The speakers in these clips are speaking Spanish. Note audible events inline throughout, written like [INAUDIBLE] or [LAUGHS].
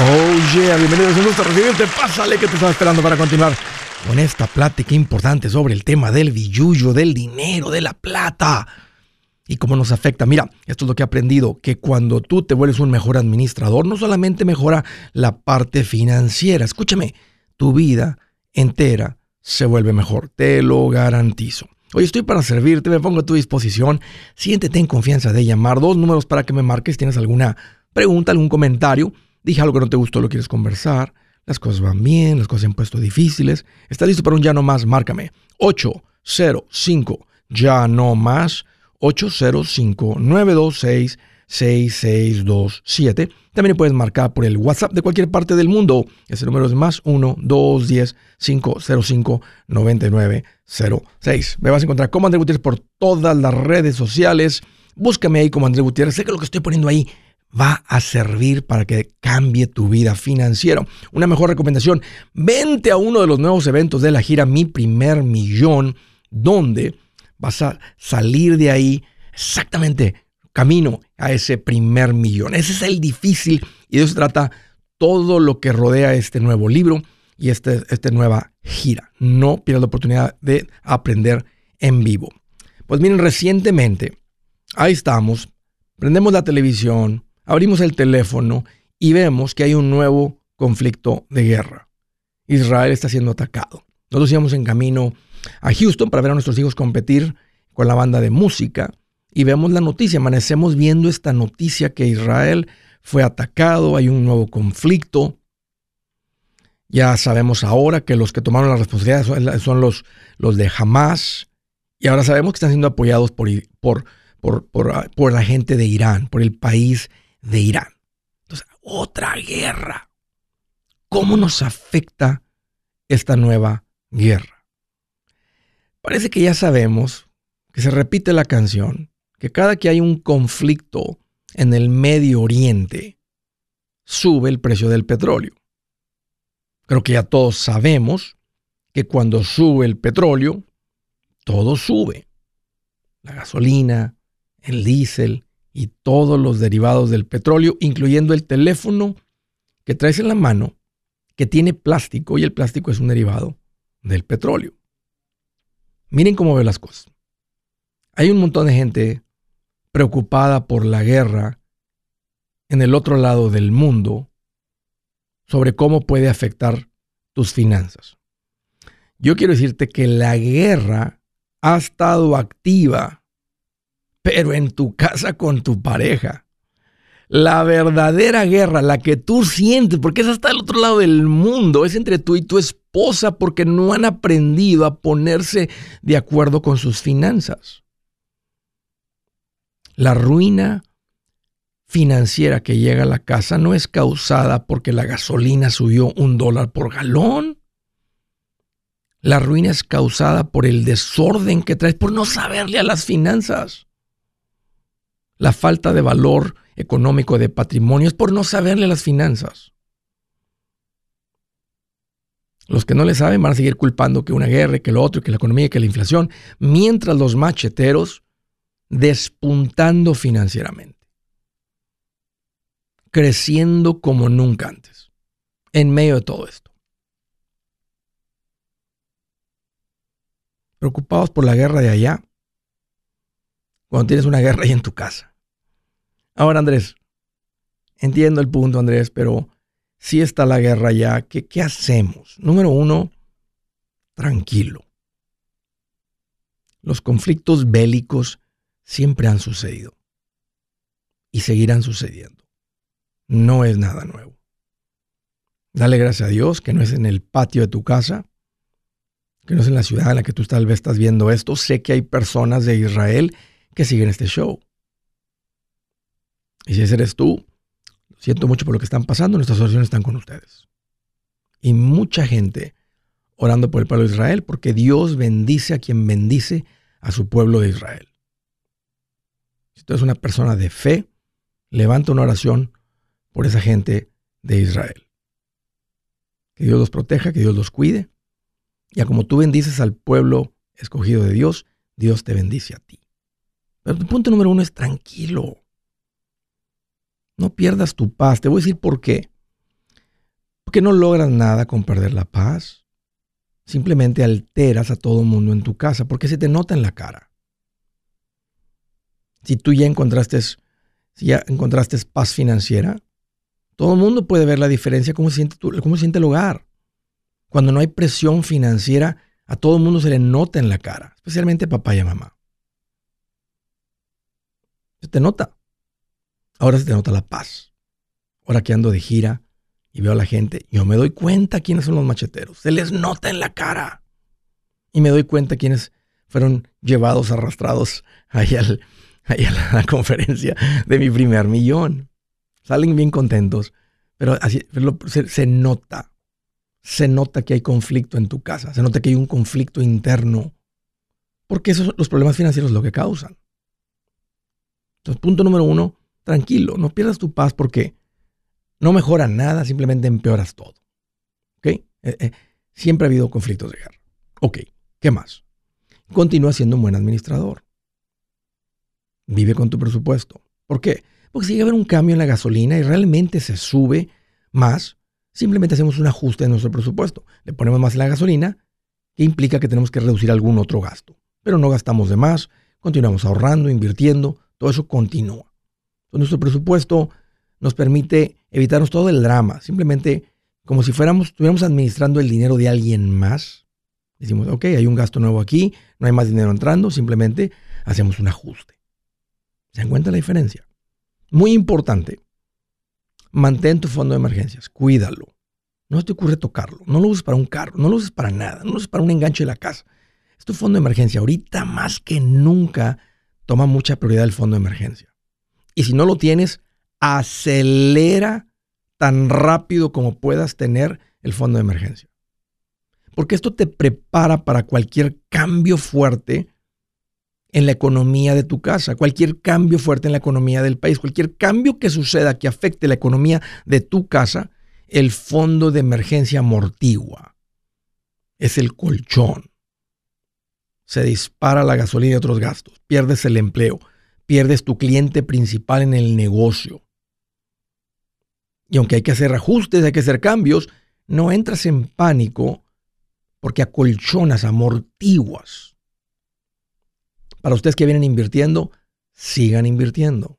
Oh yeah, bienvenidos, un gusto recibirte. Pásale que te estaba esperando para continuar con esta plática importante sobre el tema del billullo, del dinero, de la plata y cómo nos afecta. Mira, esto es lo que he aprendido, que cuando tú te vuelves un mejor administrador, no solamente mejora la parte financiera, escúchame, tu vida entera se vuelve mejor, te lo garantizo. Hoy estoy para servirte, me pongo a tu disposición. Siéntete en confianza de llamar. Dos números para que me marques. Si tienes alguna pregunta, algún comentario, dije algo que no te gustó, lo quieres conversar. Las cosas van bien, las cosas se han puesto difíciles. ¿Estás listo para un ya no más? Márcame. 805 ya no más. 805-926-6627. También puedes marcar por el WhatsApp de cualquier parte del mundo. Ese número es más 1-210-505-9906. Me vas a encontrar como Andrés Gutiérrez por todas las redes sociales. Búscame ahí como Andrés Gutiérrez. Sé que lo que estoy poniendo ahí va a servir para que cambie tu vida financiera. Una mejor recomendación, vente a uno de los nuevos eventos de la gira Mi Primer Millón, donde vas a salir de ahí exactamente camino a ese primer millón. Ese es el difícil y de eso se trata todo lo que rodea este nuevo libro y este, esta nueva gira. No pierdas la oportunidad de aprender en vivo. Pues miren, recientemente, ahí estamos, prendemos la televisión, abrimos el teléfono y vemos que hay un nuevo conflicto de guerra. Israel está siendo atacado. Nosotros íbamos en camino a Houston para ver a nuestros hijos competir con la banda de música y vemos la noticia, amanecemos viendo esta noticia que Israel fue atacado, hay un nuevo conflicto. Ya sabemos ahora que los que tomaron la responsabilidad son los, los de Hamas y ahora sabemos que están siendo apoyados por, por, por, ah, por la gente de Irán, por el país de Irán. Entonces, otra guerra. ¿Cómo nos afecta esta nueva guerra? Parece que ya sabemos que se repite la canción, que cada que hay un conflicto en el Medio Oriente, sube el precio del petróleo. Creo que ya todos sabemos que cuando sube el petróleo, todo sube. La gasolina, el diésel y todos los derivados del petróleo, incluyendo el teléfono que traes en la mano, que tiene plástico y el plástico es un derivado del petróleo. Miren cómo ve las cosas. Hay un montón de gente preocupada por la guerra en el otro lado del mundo sobre cómo puede afectar tus finanzas. Yo quiero decirte que la guerra ha estado activa, pero en tu casa con tu pareja. La verdadera guerra, la que tú sientes, porque es hasta el otro lado del mundo, es entre tú y tu esposa porque no han aprendido a ponerse de acuerdo con sus finanzas. La ruina financiera que llega a la casa no es causada porque la gasolina subió un dólar por galón. La ruina es causada por el desorden que traes, por no saberle a las finanzas. La falta de valor económico de patrimonio es por no saberle las finanzas. Los que no le saben van a seguir culpando que una guerra, que lo otro, que la economía, que la inflación, mientras los macheteros despuntando financieramente, creciendo como nunca antes, en medio de todo esto. Preocupados por la guerra de allá, cuando tienes una guerra ahí en tu casa. Ahora, Andrés, entiendo el punto, Andrés, pero si está la guerra ya, ¿qué, ¿qué hacemos? Número uno, tranquilo. Los conflictos bélicos siempre han sucedido y seguirán sucediendo. No es nada nuevo. Dale gracias a Dios que no es en el patio de tu casa, que no es en la ciudad en la que tú tal vez estás viendo esto. Sé que hay personas de Israel que siguen este show. Y si ese eres tú, siento mucho por lo que están pasando, nuestras oraciones están con ustedes. Y mucha gente orando por el pueblo de Israel, porque Dios bendice a quien bendice a su pueblo de Israel. Si tú eres una persona de fe, levanta una oración por esa gente de Israel. Que Dios los proteja, que Dios los cuide. Y a como tú bendices al pueblo escogido de Dios, Dios te bendice a ti. Pero tu punto número uno es tranquilo. No pierdas tu paz. Te voy a decir por qué. Porque no logras nada con perder la paz. Simplemente alteras a todo el mundo en tu casa porque se te nota en la cara. Si tú ya encontraste, si ya encontraste paz financiera, todo el mundo puede ver la diferencia, cómo se siente, cómo se siente el hogar. Cuando no hay presión financiera, a todo el mundo se le nota en la cara, especialmente papá y a mamá. Se te nota. Ahora se te nota la paz. Ahora que ando de gira y veo a la gente, yo me doy cuenta quiénes son los macheteros. Se les nota en la cara. Y me doy cuenta quiénes fueron llevados, arrastrados ahí, a la [LAUGHS] conferencia de mi primer millón. Salen bien contentos, pero así se nota se nota que hay conflicto en tu casa, se nota que hay un conflicto interno, porque esos los problemas financieros lo que causan. Entonces, punto número uno, tranquilo, no pierdas tu paz porque no mejora nada, simplemente empeoras todo. ¿Ok? Eh, eh, siempre ha habido conflictos de guerra. Ok, ¿qué más? Continúa siendo un buen administrador. Vive con tu presupuesto. ¿Por qué? Porque si llega a haber un cambio en la gasolina y realmente se sube más, Simplemente hacemos un ajuste en nuestro presupuesto. Le ponemos más la gasolina, que implica que tenemos que reducir algún otro gasto. Pero no gastamos de más, continuamos ahorrando, invirtiendo, todo eso continúa. Nuestro presupuesto nos permite evitarnos todo el drama, simplemente como si fuéramos, estuviéramos administrando el dinero de alguien más. Decimos, ok, hay un gasto nuevo aquí, no hay más dinero entrando, simplemente hacemos un ajuste. ¿Se dan cuenta la diferencia? Muy importante, Mantén tu fondo de emergencias, cuídalo. No te ocurre tocarlo, no lo uses para un carro, no lo uses para nada, no lo uses para un enganche de la casa. Es tu fondo de emergencia. Ahorita más que nunca toma mucha prioridad el fondo de emergencia. Y si no lo tienes, acelera tan rápido como puedas tener el fondo de emergencia. Porque esto te prepara para cualquier cambio fuerte en la economía de tu casa, cualquier cambio fuerte en la economía del país, cualquier cambio que suceda que afecte la economía de tu casa, el fondo de emergencia amortigua. Es el colchón. Se dispara la gasolina y otros gastos, pierdes el empleo, pierdes tu cliente principal en el negocio. Y aunque hay que hacer ajustes, hay que hacer cambios, no entras en pánico porque acolchonas, amortiguas para ustedes que vienen invirtiendo, sigan invirtiendo.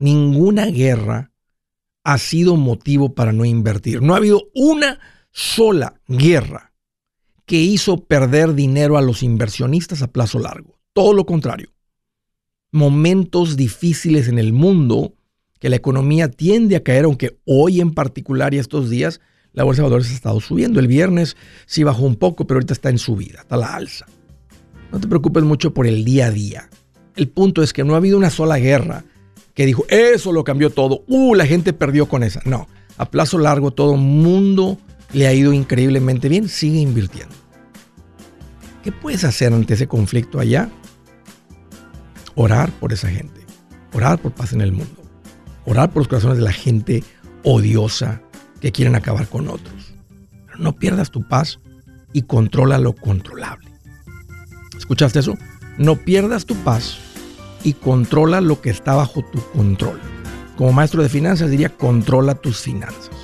Ninguna guerra ha sido motivo para no invertir. No ha habido una sola guerra que hizo perder dinero a los inversionistas a plazo largo. Todo lo contrario. Momentos difíciles en el mundo que la economía tiende a caer, aunque hoy en particular y estos días la bolsa de valores ha estado subiendo. El viernes sí bajó un poco, pero ahorita está en subida, está la alza. No te preocupes mucho por el día a día. El punto es que no ha habido una sola guerra que dijo, eso lo cambió todo. Uh, la gente perdió con esa. No, a plazo largo todo mundo le ha ido increíblemente bien, sigue invirtiendo. ¿Qué puedes hacer ante ese conflicto allá? Orar por esa gente, orar por paz en el mundo, orar por los corazones de la gente odiosa que quieren acabar con otros. Pero no pierdas tu paz y controla lo controlable. ¿Escuchaste eso? No pierdas tu paz y controla lo que está bajo tu control. Como maestro de finanzas diría, controla tus finanzas.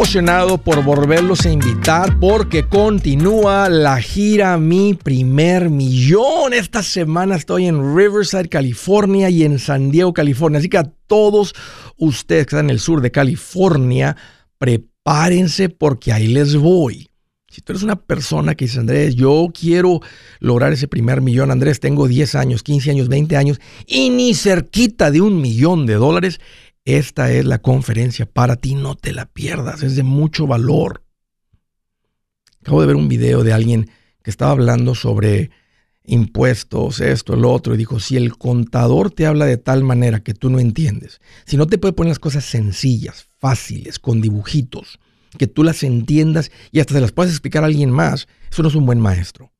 Emocionado por volverlos a invitar porque continúa la gira Mi Primer Millón. Esta semana estoy en Riverside, California y en San Diego, California. Así que a todos ustedes que están en el sur de California, prepárense porque ahí les voy. Si tú eres una persona que dice, Andrés, yo quiero lograr ese primer millón, Andrés, tengo 10 años, 15 años, 20 años y ni cerquita de un millón de dólares, esta es la conferencia para ti, no te la pierdas, es de mucho valor. Acabo de ver un video de alguien que estaba hablando sobre impuestos, esto, el otro, y dijo, si el contador te habla de tal manera que tú no entiendes, si no te puede poner las cosas sencillas, fáciles, con dibujitos, que tú las entiendas y hasta se las puedas explicar a alguien más, eso no es un buen maestro.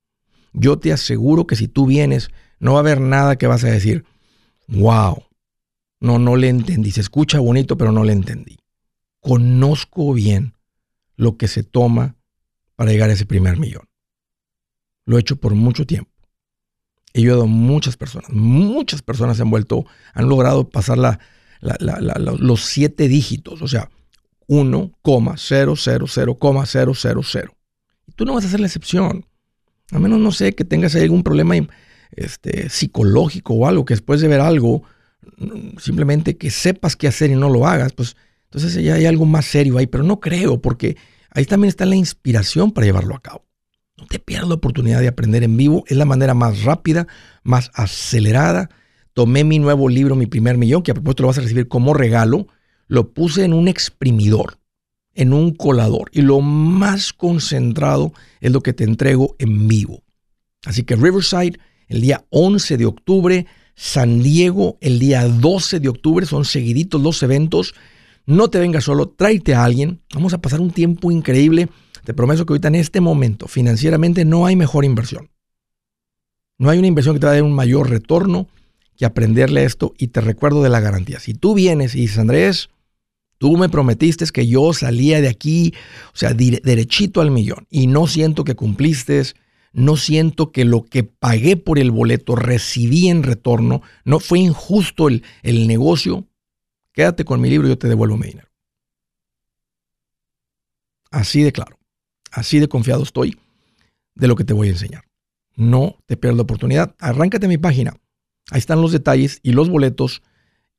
Yo te aseguro que si tú vienes, no va a haber nada que vas a decir, wow, no, no le entendí. Se escucha bonito, pero no le entendí. Conozco bien lo que se toma para llegar a ese primer millón. Lo he hecho por mucho tiempo. He ayudado a muchas personas. Muchas personas se han vuelto, han logrado pasar los siete dígitos. O sea, 1,000,000. Y tú no vas a ser la excepción. A menos no sé que tengas algún problema este, psicológico o algo, que después de ver algo simplemente que sepas qué hacer y no lo hagas, pues entonces ya hay algo más serio ahí, pero no creo, porque ahí también está la inspiración para llevarlo a cabo. No te pierdas la oportunidad de aprender en vivo, es la manera más rápida, más acelerada. Tomé mi nuevo libro, Mi primer millón, que a propósito lo vas a recibir como regalo, lo puse en un exprimidor, en un colador, y lo más concentrado es lo que te entrego en vivo. Así que Riverside, el día 11 de octubre, San Diego el día 12 de octubre. Son seguiditos los eventos. No te vengas solo, tráete a alguien. Vamos a pasar un tiempo increíble. Te prometo que ahorita en este momento financieramente no hay mejor inversión. No hay una inversión que te va a dar un mayor retorno que aprenderle esto. Y te recuerdo de la garantía. Si tú vienes y dices, Andrés, tú me prometiste que yo salía de aquí, o sea, derechito al millón, y no siento que cumpliste no siento que lo que pagué por el boleto recibí en retorno, no fue injusto el, el negocio, quédate con mi libro y yo te devuelvo mi dinero. Así de claro, así de confiado estoy de lo que te voy a enseñar. No te pierdas la oportunidad. Arráncate mi página. Ahí están los detalles y los boletos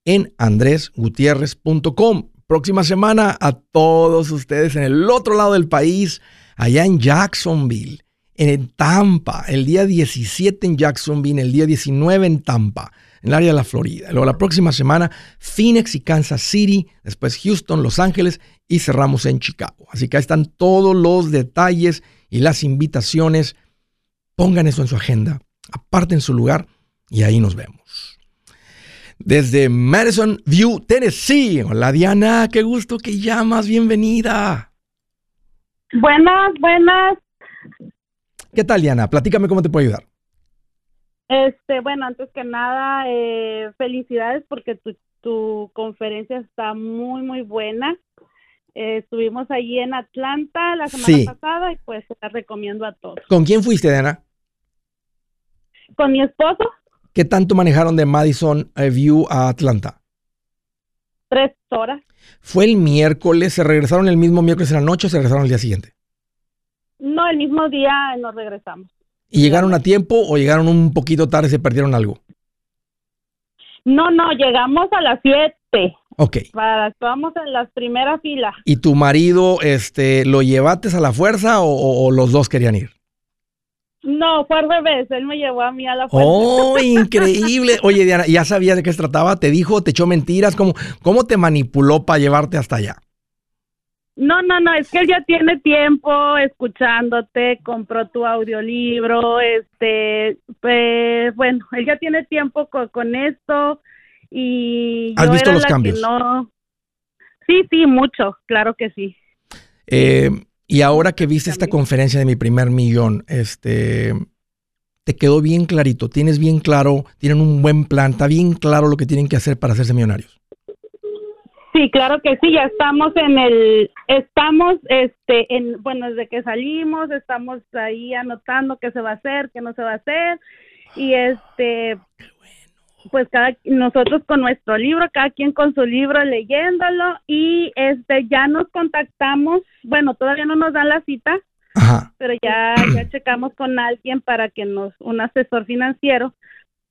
en andresgutierrez.com. Próxima semana a todos ustedes en el otro lado del país, allá en Jacksonville en Tampa, el día 17 en Jacksonville, el día 19 en Tampa, en el área de la Florida. Luego la próxima semana, Phoenix y Kansas City, después Houston, Los Ángeles y cerramos en Chicago. Así que ahí están todos los detalles y las invitaciones. Pongan eso en su agenda, aparten su lugar y ahí nos vemos. Desde Madison View, Tennessee. Hola Diana, qué gusto que llamas, bienvenida. Buenas, buenas. ¿Qué tal, Diana? Platícame cómo te puedo ayudar. Este, bueno, antes que nada, eh, felicidades porque tu, tu, conferencia está muy, muy buena. Eh, estuvimos allí en Atlanta la semana pasada y pues te la recomiendo a todos. ¿Con quién fuiste, Diana? Con mi esposo. ¿Qué tanto manejaron de Madison View a Atlanta? tres horas. ¿Fue el miércoles? ¿Se regresaron el mismo miércoles en la noche o se regresaron el día siguiente? No, el mismo día nos regresamos. ¿Y llegaron a tiempo o llegaron un poquito tarde y se perdieron algo? No, no, llegamos a las siete. Ok. Para, estábamos en las primeras filas. ¿Y tu marido, este, lo llevaste a la fuerza o, o los dos querían ir? No, fue al revés. Él me llevó a mí a la fuerza. ¡Oh, [LAUGHS] increíble! Oye, Diana, ¿ya sabías de qué se trataba? ¿Te dijo, te echó mentiras? ¿Cómo, cómo te manipuló para llevarte hasta allá? No, no, no, es que él ya tiene tiempo escuchándote, compró tu audiolibro, este, pues, bueno, él ya tiene tiempo con, esto y... ¿Has visto los cambios? No... Sí, sí, mucho, claro que sí. Eh, y ahora que viste esta conferencia de mi primer millón, este, te quedó bien clarito, tienes bien claro, tienen un buen plan, está bien claro lo que tienen que hacer para hacerse millonarios. Sí, claro que sí, ya estamos en el, estamos, este, en, bueno, desde que salimos, estamos ahí anotando qué se va a hacer, qué no se va a hacer, y este, pues cada, nosotros con nuestro libro, cada quien con su libro leyéndolo, y este, ya nos contactamos, bueno, todavía no nos dan la cita, pero ya, ya checamos con alguien para que nos, un asesor financiero,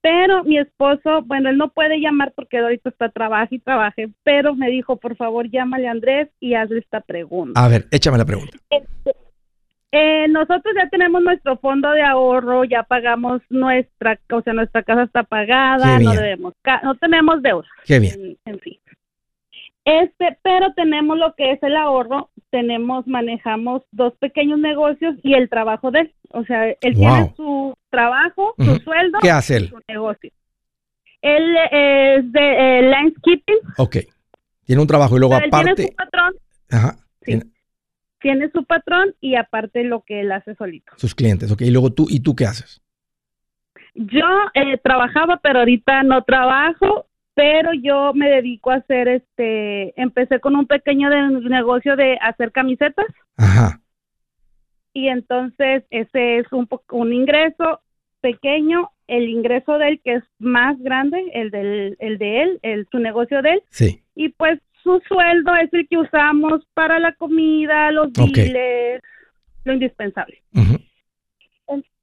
pero mi esposo, bueno, él no puede llamar porque ahorita está trabaje y trabaje, pero me dijo, por favor, llámale a Andrés y hazle esta pregunta. A ver, échame la pregunta. Este, eh, nosotros ya tenemos nuestro fondo de ahorro, ya pagamos nuestra, o sea, nuestra casa está pagada, no debemos, no tenemos deuda. Qué bien. En, fin. Este, pero tenemos lo que es el ahorro, tenemos, manejamos dos pequeños negocios y el trabajo de él. O sea, él tiene su trabajo, su sueldo. ¿Qué hace él? Su negocio. Él es de eh, landscaping. Ok. Tiene un trabajo y luego aparte. Tiene su patrón. Ajá. Tiene... su patrón y aparte lo que él hace solito. Sus clientes, ok. Y luego tú, ¿y tú qué haces? Yo eh, trabajaba, pero ahorita no trabajo pero yo me dedico a hacer este, empecé con un pequeño negocio de hacer camisetas. Ajá. Y entonces ese es un, un ingreso pequeño, el ingreso de él que es más grande, el, del, el de él, el, su negocio de él. Sí. Y pues su sueldo es el que usamos para la comida, los biles, lo indispensable.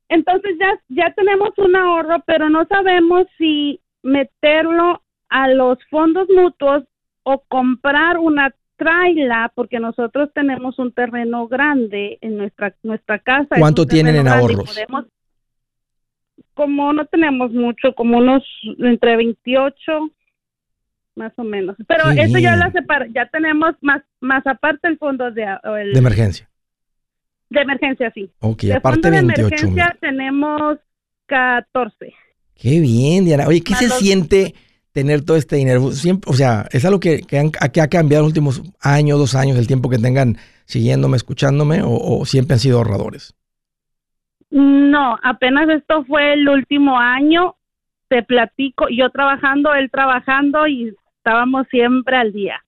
Entonces ya, ya tenemos un ahorro, pero no sabemos si meterlo a los fondos mutuos o comprar una traila porque nosotros tenemos un terreno grande en nuestra nuestra casa. ¿Cuánto tienen en ahorros? como no tenemos mucho, como unos entre 28 más o menos. Pero eso ya la separa, ya tenemos más más aparte el fondo de de emergencia. De emergencia, sí. Ok, aparte de 28 emergencia tenemos 14. Qué bien, Diana. Oye, ¿qué se siente tener todo este dinero? Siempre, o sea, es algo que, que, ha cambiado en los últimos años, dos años, el tiempo que tengan siguiéndome, escuchándome, o, siempre han sido ahorradores? No, apenas esto fue el último año. Te platico, yo trabajando, él trabajando y estábamos siempre al día.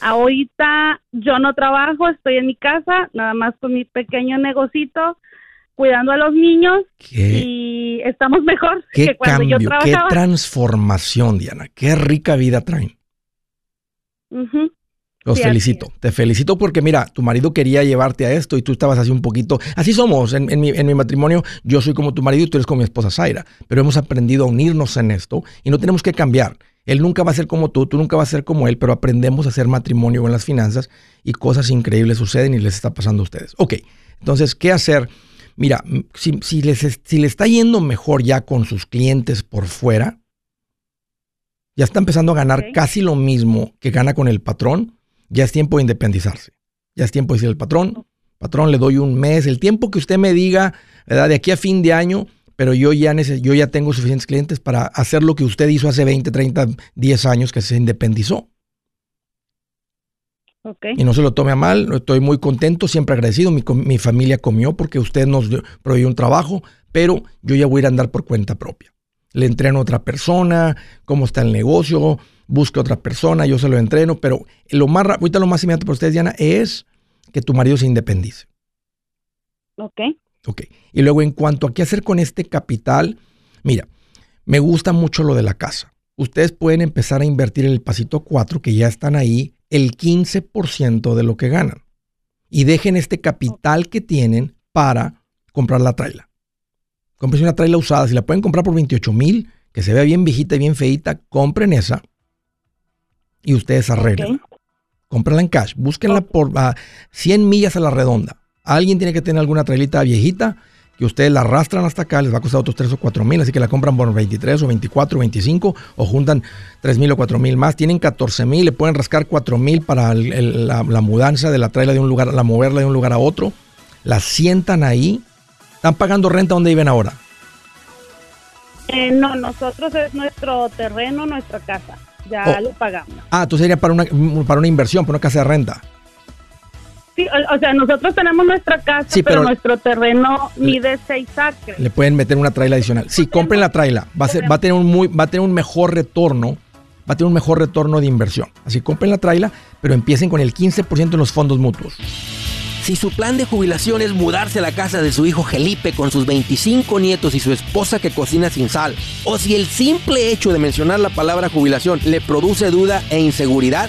Ahorita yo no trabajo, estoy en mi casa, nada más con mi pequeño negocito cuidando a los niños y estamos mejor que cuando yo trabajaba. Qué transformación, Diana. Qué rica vida traen. Los felicito. Te felicito porque, mira, tu marido quería llevarte a esto y tú estabas así un poquito. Así somos. En, mi, en, mi, matrimonio, yo soy como tu marido y tú eres como mi esposa Zaira. Pero hemos aprendido a unirnos en esto y no tenemos que cambiar. Él nunca va a ser como tú, tú nunca vas a ser como él, pero aprendemos a hacer matrimonio en las finanzas y cosas increíbles suceden y les está pasando a ustedes. Ok, entonces, ¿qué hacer? Mira, si, si, les, si le está yendo mejor ya con sus clientes por fuera, ya está empezando a ganar casi lo mismo que gana con el patrón, ya es tiempo de independizarse. Ya es tiempo de decir al patrón, patrón, le doy un mes, el tiempo que usted me diga, ¿verdad? de aquí a fin de año, pero yo ya, yo ya tengo suficientes clientes para hacer lo que usted hizo hace 20, 30, 10 años que se independizó. Y no se lo tome a mal, estoy muy contento, siempre agradecido. Mi, familia comió porque usted nos proveyó un trabajo, pero yo ya voy a ir a andar por cuenta propia. Le entreno a otra persona, cómo está el negocio, busque otra persona, yo se lo entreno, pero lo más, ahorita lo más inmediato para ustedes, Diana, es que tu marido se independice. Ok. Ok. Y luego, en cuanto a qué hacer con este capital, mira, me gusta mucho lo de la casa. ustedes pueden empezar a invertir en el pasito 4, que ya están ahí, el 15% de lo que ganan. Y dejen este capital que tienen para comprar la traila. Compren una traila usada. Si la pueden comprar por 28 mil, que se vea bien viejita y bien feita, compren esa y ustedes arreglen. Cómprenla en cash. Búsquenla por 100 millas a la redonda. Alguien tiene que tener alguna trailita viejita que ustedes la arrastran hasta acá, les va a costar otros 3 o 4 mil, así que la compran por 23 o 24 o 25 o juntan 3 mil o 4 mil más. Tienen 14 mil, le pueden rascar 4 mil para la, mudanza de la traila de un lugar, la moverla de un lugar a otro. La sientan ahí. ¿Están pagando renta donde viven ahora? Eh, no, nosotros es nuestro terreno, nuestra casa. Ya oh. lo pagamos. Ah, entonces sería para una, para una inversión, para una casa de renta. Sí, o, sea, nosotros tenemos nuestra casa, pero, nuestro terreno mide 6 acres. Le pueden meter una traila adicional. Sí, compren la traila. Va a, ser, va a tener un muy, va a tener un mejor retorno. Va a tener un mejor retorno de inversión. Así compren la traila, pero empiecen con el 15% en los fondos mutuos. Si su plan de jubilación es mudarse a la casa de su hijo Felipe con sus 25 nietos y su esposa que cocina sin sal, o si el simple hecho de mencionar la palabra jubilación le produce duda e inseguridad,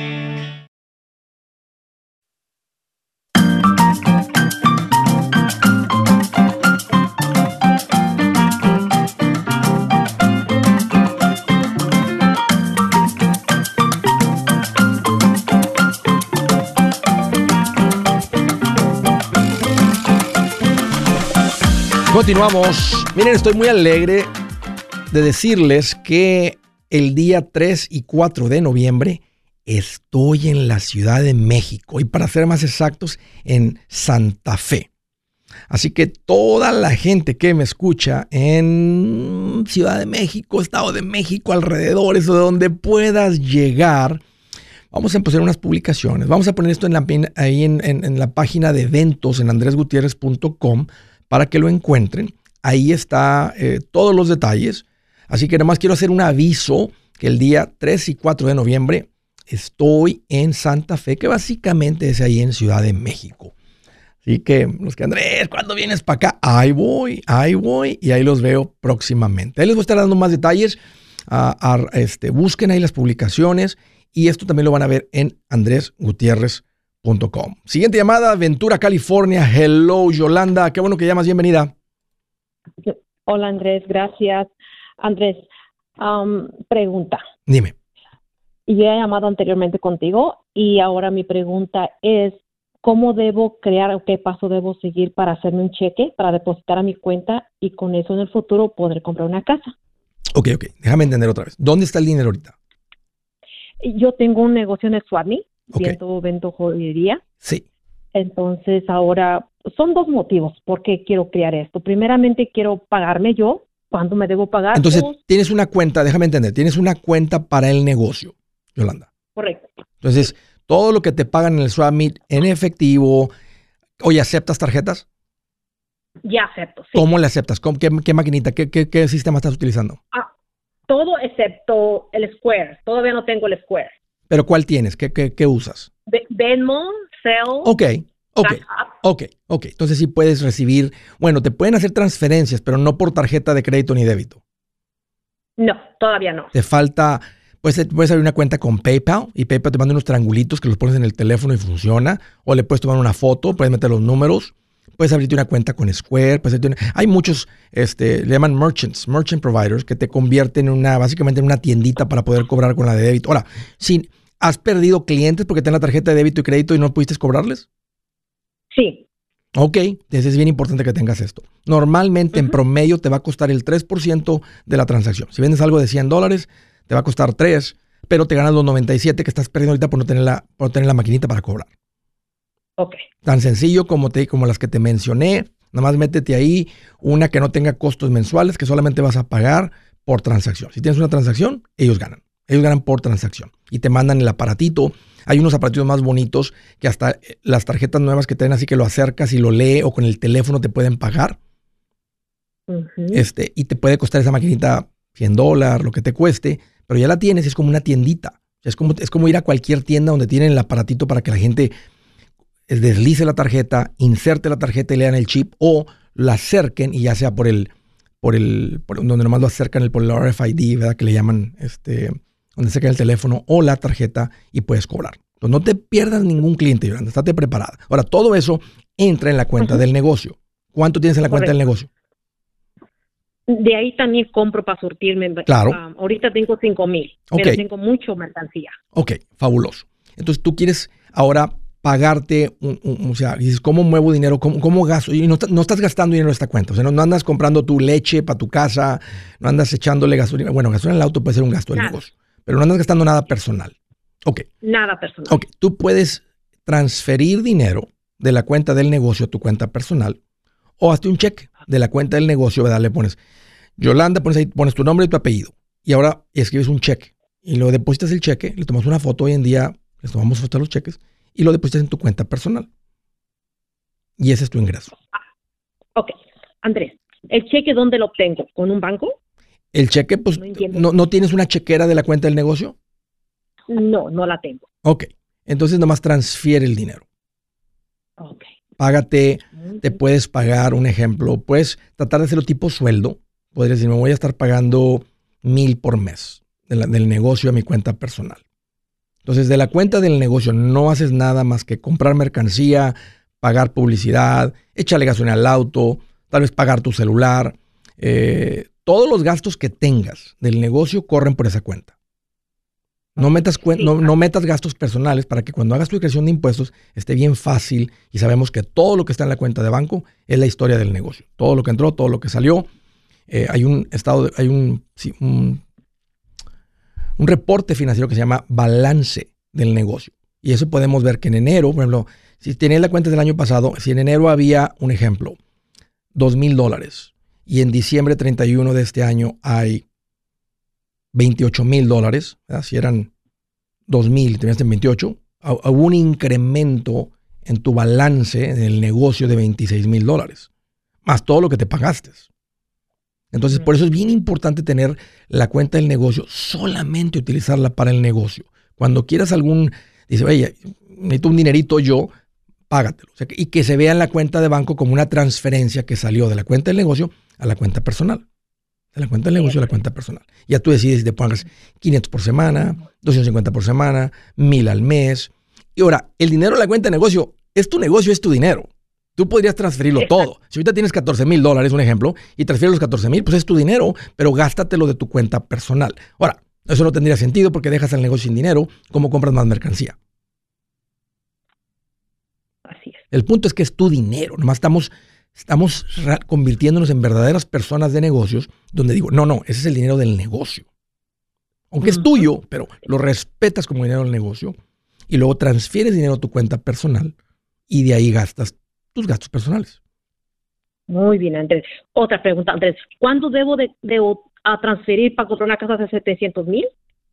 Continuamos. Miren, estoy muy alegre de decirles que el día 3 y 4 de noviembre estoy en la Ciudad de México y para ser más exactos, en Santa Fe. Así que toda la gente que me escucha en Ciudad de México, Estado de México, alrededores o de donde puedas llegar, vamos a empezar unas publicaciones. Vamos a poner esto en la, ahí en, en la página de eventos en andresgutierrez.com para que lo encuentren. Ahí está eh, todos los detalles. Así que nada más quiero hacer un aviso que el día 3 y 4 de noviembre estoy en Santa Fe, que básicamente es ahí en Ciudad de México. Así que los que Andrés, ¿cuándo vienes para acá? Ahí voy, ahí voy y ahí los veo próximamente. Ahí les voy a estar dando más detalles. este, busquen ahí las publicaciones y esto también lo van a ver en andresgutierrez.com Siguiente llamada, Ventura, California. Hello, Yolanda. Qué bueno que llamas. Bienvenida. Hola, Andrés. Gracias. Andrés, um, pregunta. Dime. Yo he llamado anteriormente contigo y ahora mi pregunta es, ¿cómo debo crear o qué paso debo seguir para hacerme un cheque, para depositar a mi cuenta y con eso en el futuro poder comprar una casa? Ok, ok. Déjame entender otra vez. ¿Dónde está el dinero ahorita? Yo tengo un negocio en Vendo, vendo joyería. Sí. Entonces ahora son dos motivos por qué quiero crear esto. Primeramente quiero pagarme yo. ¿Cuándo me debo pagar? Entonces tienes una cuenta, déjame entender, tienes una cuenta para el negocio, Yolanda. Correcto. Entonces, todo lo que te pagan en el Meet en efectivo, oye, ¿aceptas tarjetas? Ya acepto. Sí. ¿Cómo le aceptas? qué, qué, maquinita? ¿Qué, qué, sistema estás utilizando? Ah, todo excepto el Square. Todavía no tengo el Square. ¿Pero cuál tienes? ¿Qué, qué, usas? Venmo, Cell. Ok, ok, ok, ok. Entonces sí puedes recibir, bueno, te pueden hacer transferencias, pero no por tarjeta de crédito ni débito. No, todavía no. Te falta, puedes, puedes abrir una cuenta con PayPal y PayPal te manda unos triangulitos que los pones en el teléfono y funciona. O le puedes tomar una foto, puedes meter los números. Puedes abrirte una cuenta con Square. Puedes Hay muchos, este, le llaman merchants, merchant providers, que te convierten en una, básicamente en una tiendita para poder cobrar con la de débito. Ahora, sin ¿Has perdido clientes porque tienen la tarjeta de débito y crédito y no pudiste cobrarles? Sí. Ok, entonces es bien importante que tengas esto. Normalmente en promedio te va a costar el 3% de la transacción. Si vendes algo de 100 dólares, te va a costar 3, pero te ganas los 97 que estás perdiendo ahorita por no tener la, por no tener la maquinita para cobrar. Ok. Tan sencillo como, te, como las que te mencioné. Nada más métete ahí una que no tenga costos mensuales, que solamente vas a pagar por transacción. Si tienes una transacción, ellos ganan. Ellos ganan por transacción. Y te mandan el aparatito. Hay unos aparatitos más bonitos que hasta eh, las tarjetas nuevas que tienen así que lo acercas y lo lee o con el teléfono te pueden pagar. Este, y te puede costar esa maquinita 100 dólares, lo que te cueste, pero ya la tienes, es como una tiendita. Es como, es como ir a cualquier tienda donde tienen el aparatito para que la gente eh, deslice la tarjeta, inserte la tarjeta y lean el chip o la acerquen y ya sea por el, por el, por donde nomás lo acercan el, por el RFID, ¿verdad? Que le llaman, este, donde acercan el teléfono o la tarjeta y puedes cobrar. Entonces no te pierdas ningún cliente, Yolanda, estate preparada. Ahora, todo eso entra en la cuenta del negocio. ¿Cuánto tienes en la cuenta del negocio? De ahí también compro para surtirme. Claro. Ah, ahorita tengo cinco mil, Ok. pero tengo mucho mercancía. Ok, fabuloso. Entonces tú quieres ahora pagarte, un, un- o sea, dices, ¿cómo muevo dinero? ¿Cómo, cómo gasto? Y no, no estás gastando dinero en esta cuenta. O sea, no, no andas comprando tu leche para tu casa, no andas echándole gasolina. Bueno, gasolina en el auto puede ser un gasto del Nada. negocio, pero no andas gastando nada personal. Ok, Nada personal. ok. Tú puedes transferir dinero de la cuenta del negocio a tu cuenta personal o hazte un cheque de la cuenta del negocio, ¿verdad? Le pones Yolanda, pones ahí, pones tu nombre y tu apellido. Y ahora escribes un cheque y lo depositas el cheque, le tomas una foto hoy en día, les tomamos foto a los cheques y lo depositas en tu cuenta personal. Y ese es tu ingreso. Ok. Andrés, ¿el cheque dónde lo obtengo? ¿Con un banco? El cheque, pues, No. ¿no, no tienes una chequera de la cuenta del negocio? No, no la tengo. Ok. Entonces nomás transfiere el dinero. Ok. Págate te puedes pagar, un ejemplo, puedes tratar de hacerlo tipo sueldo. Podrías decir, me voy a estar pagando mil por mes de la- del negocio a mi cuenta personal. Entonces, de la cuenta del negocio no haces nada más que comprar mercancía, pagar publicidad, echarle gasolina al auto, tal vez pagar tu celular. eh, todos los gastos que tengas del negocio corren por esa cuenta. No metas, cuen- no, metas gastos personales para que cuando hagas tu declaración de impuestos esté bien fácil y sabemos que todo lo que está en la cuenta de banco es la historia del negocio. Todo lo que entró, todo lo que salió. Eh, hay un estado, de- hay un, sí, un, un reporte financiero que se llama balance del negocio. Y eso podemos ver que en enero, por ejemplo, si tenías la cuenta del año pasado, si en enero había, un ejemplo, dos mil dólares y en diciembre 31 de este año hay 28 mil dólares, si eran 2 mil, tenías en 28, hu- hubo un incremento en tu balance del negocio de 26 mil dólares, más todo lo que te pagaste. Entonces, por eso es bien importante tener la cuenta del negocio, solamente utilizarla para el negocio. Cuando quieras algún, dice, oye, necesito un dinerito yo, págatelo. O sea, que- y que se vea en la cuenta de banco como una transferencia que salió de la cuenta del negocio a la cuenta personal. De la cuenta del negocio a la cuenta personal. Ya tú decides si te pongas 500 por semana, 250 por semana, 1000 al mes. Y ahora, el dinero de la cuenta de negocio es tu negocio, es tu dinero. Tú podrías transferirlo Exacto. todo. Si ahorita tienes 14 mil dólares, un ejemplo, y transfieres los 14 mil, pues es tu dinero, pero gástatelo de tu cuenta personal. Ahora, eso no tendría sentido porque dejas el negocio sin dinero, ¿cómo compras más mercancía? Así es. El punto es que es tu dinero. Nomás estamos, estamos convirtiéndonos en verdaderas personas de negocios donde digo, no, no, ese es el dinero del negocio. Aunque es tuyo, pero lo respetas como dinero del negocio y luego transfieres dinero a tu cuenta personal y de ahí gastas tus gastos personales. Muy bien, Andrés. Otra pregunta, Andrés. ¿Cuándo debo de, a transferir para comprar una casa de 700 mil?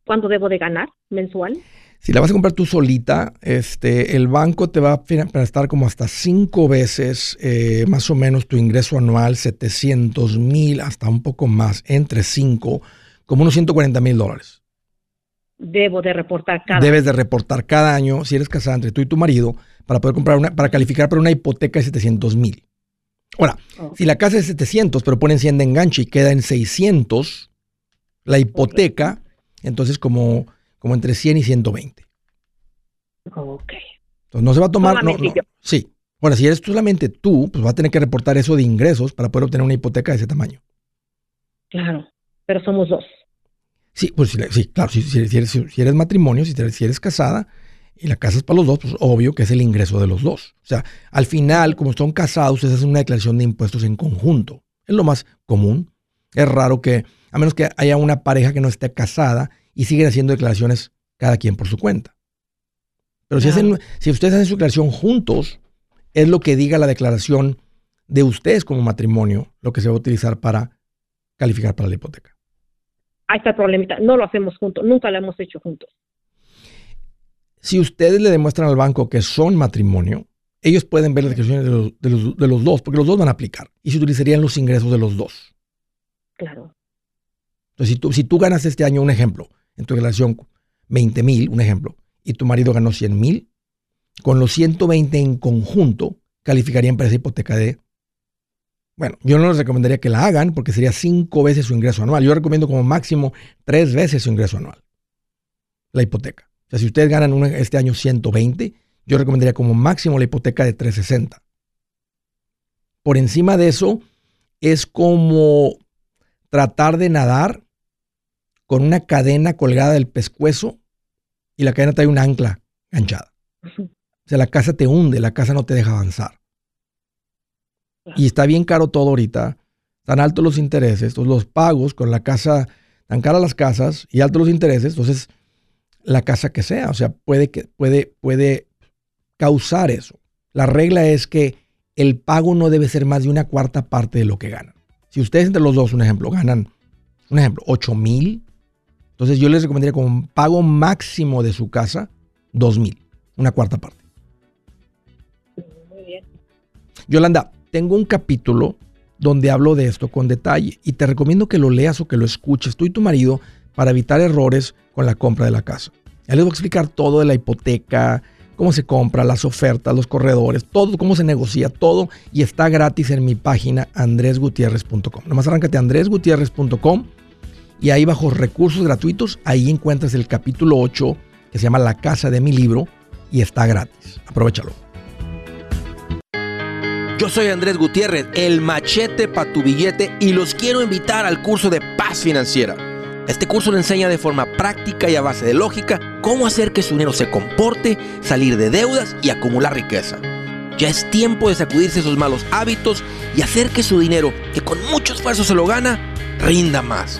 ¿Cuándo debo de ganar mensual? Si la vas a comprar tú solita, este, el banco te va a prestar como hasta cinco veces eh, más o menos tu ingreso anual, 700 mil, hasta un poco más, entre cinco, como unos 140 mil dólares. Debo de reportar cada Debes de reportar cada año, si eres casada entre tú y tu marido, para poder comprar una, para calificar para una hipoteca de 700 mil. Ahora, si la casa es 700, pero ponen 100 de enganche y queda en 600, la hipoteca, entonces como, como entre 100 y 120. Ok. Entonces no se va a tomar. No. Sí. Ahora, si eres solamente tú, pues va a tener que reportar eso de ingresos para poder obtener una hipoteca de ese tamaño. Claro. Pero somos dos. Sí, pues sí, claro. Si, si- eres, si eres matrimonio, si eres, si eres casada y la casa es para los dos, pues obvio que es el ingreso de los dos. O sea, al final, como son casados, ustedes hacen una declaración de impuestos en conjunto. Es lo más común. Es raro que, a menos que haya una pareja que no esté casada y siguen haciendo declaraciones cada quien por su cuenta. Pero si, hacen, si ustedes hacen su declaración juntos, es lo que diga la declaración de ustedes como matrimonio, lo que se va a utilizar para calificar para la hipoteca. Ahí está el problemita. No lo hacemos juntos. Nunca lo hemos hecho juntos. Si ustedes le demuestran al banco que son matrimonio, ellos pueden ver las declaraciones de los, de, los, de los, dos, porque los dos van a aplicar y se utilizarían los ingresos de los dos. Claro. Entonces, si tú, si tú ganas este año, un ejemplo, en tu declaración 20 mil, un ejemplo, y tu marido ganó 100 mil, con los 120 en conjunto calificarían para esa hipoteca de... Bueno, yo no les recomendaría que la hagan porque sería cinco veces su ingreso anual. Yo recomiendo como máximo tres veces su ingreso anual, la hipoteca. O sea, si ustedes ganan este año 120, yo recomendaría como máximo la hipoteca de 360. Por encima de eso, es como tratar de nadar con una cadena colgada del pescuezo y la cadena trae un ancla ganchada. O sea, la casa te hunde, la casa no te deja avanzar. Y está bien caro todo ahorita, tan altos los intereses, entonces los pagos con la casa, tan caras las casas y altos los intereses, entonces la casa que sea, o sea, puede, que, puede, puede causar eso. La regla es que el pago no debe ser más de una cuarta parte de lo que ganan. Si ustedes entre los dos, un ejemplo, ganan, un ejemplo, 8 mil, entonces yo les recomendaría como pago máximo de su casa, 2 mil, una cuarta parte. Muy bien. Yolanda, tengo un capítulo donde hablo de esto con detalle y te recomiendo que lo leas o que lo escuches tú y tu marido para evitar errores con la compra de la casa. Ya les voy a explicar todo de la hipoteca, cómo se compra, las ofertas, los corredores, todo, cómo se negocia, todo y está gratis en mi página andresgutierrez.com. Nomás arráncate a andresgutierrez.com y ahí bajo recursos gratuitos, ahí encuentras el capítulo 8 que se llama La casa de mi libro y está gratis. Aprovechalo. Yo soy Andrés Gutiérrez, el machete para tu billete y los quiero invitar al curso de paz financiera. Este curso le enseña de forma práctica y a base de lógica cómo hacer que su dinero se comporte, salir de deudas y acumular riqueza. Ya es tiempo de sacudirse esos malos hábitos y hacer que su dinero, que con mucho esfuerzo se lo gana, rinda más.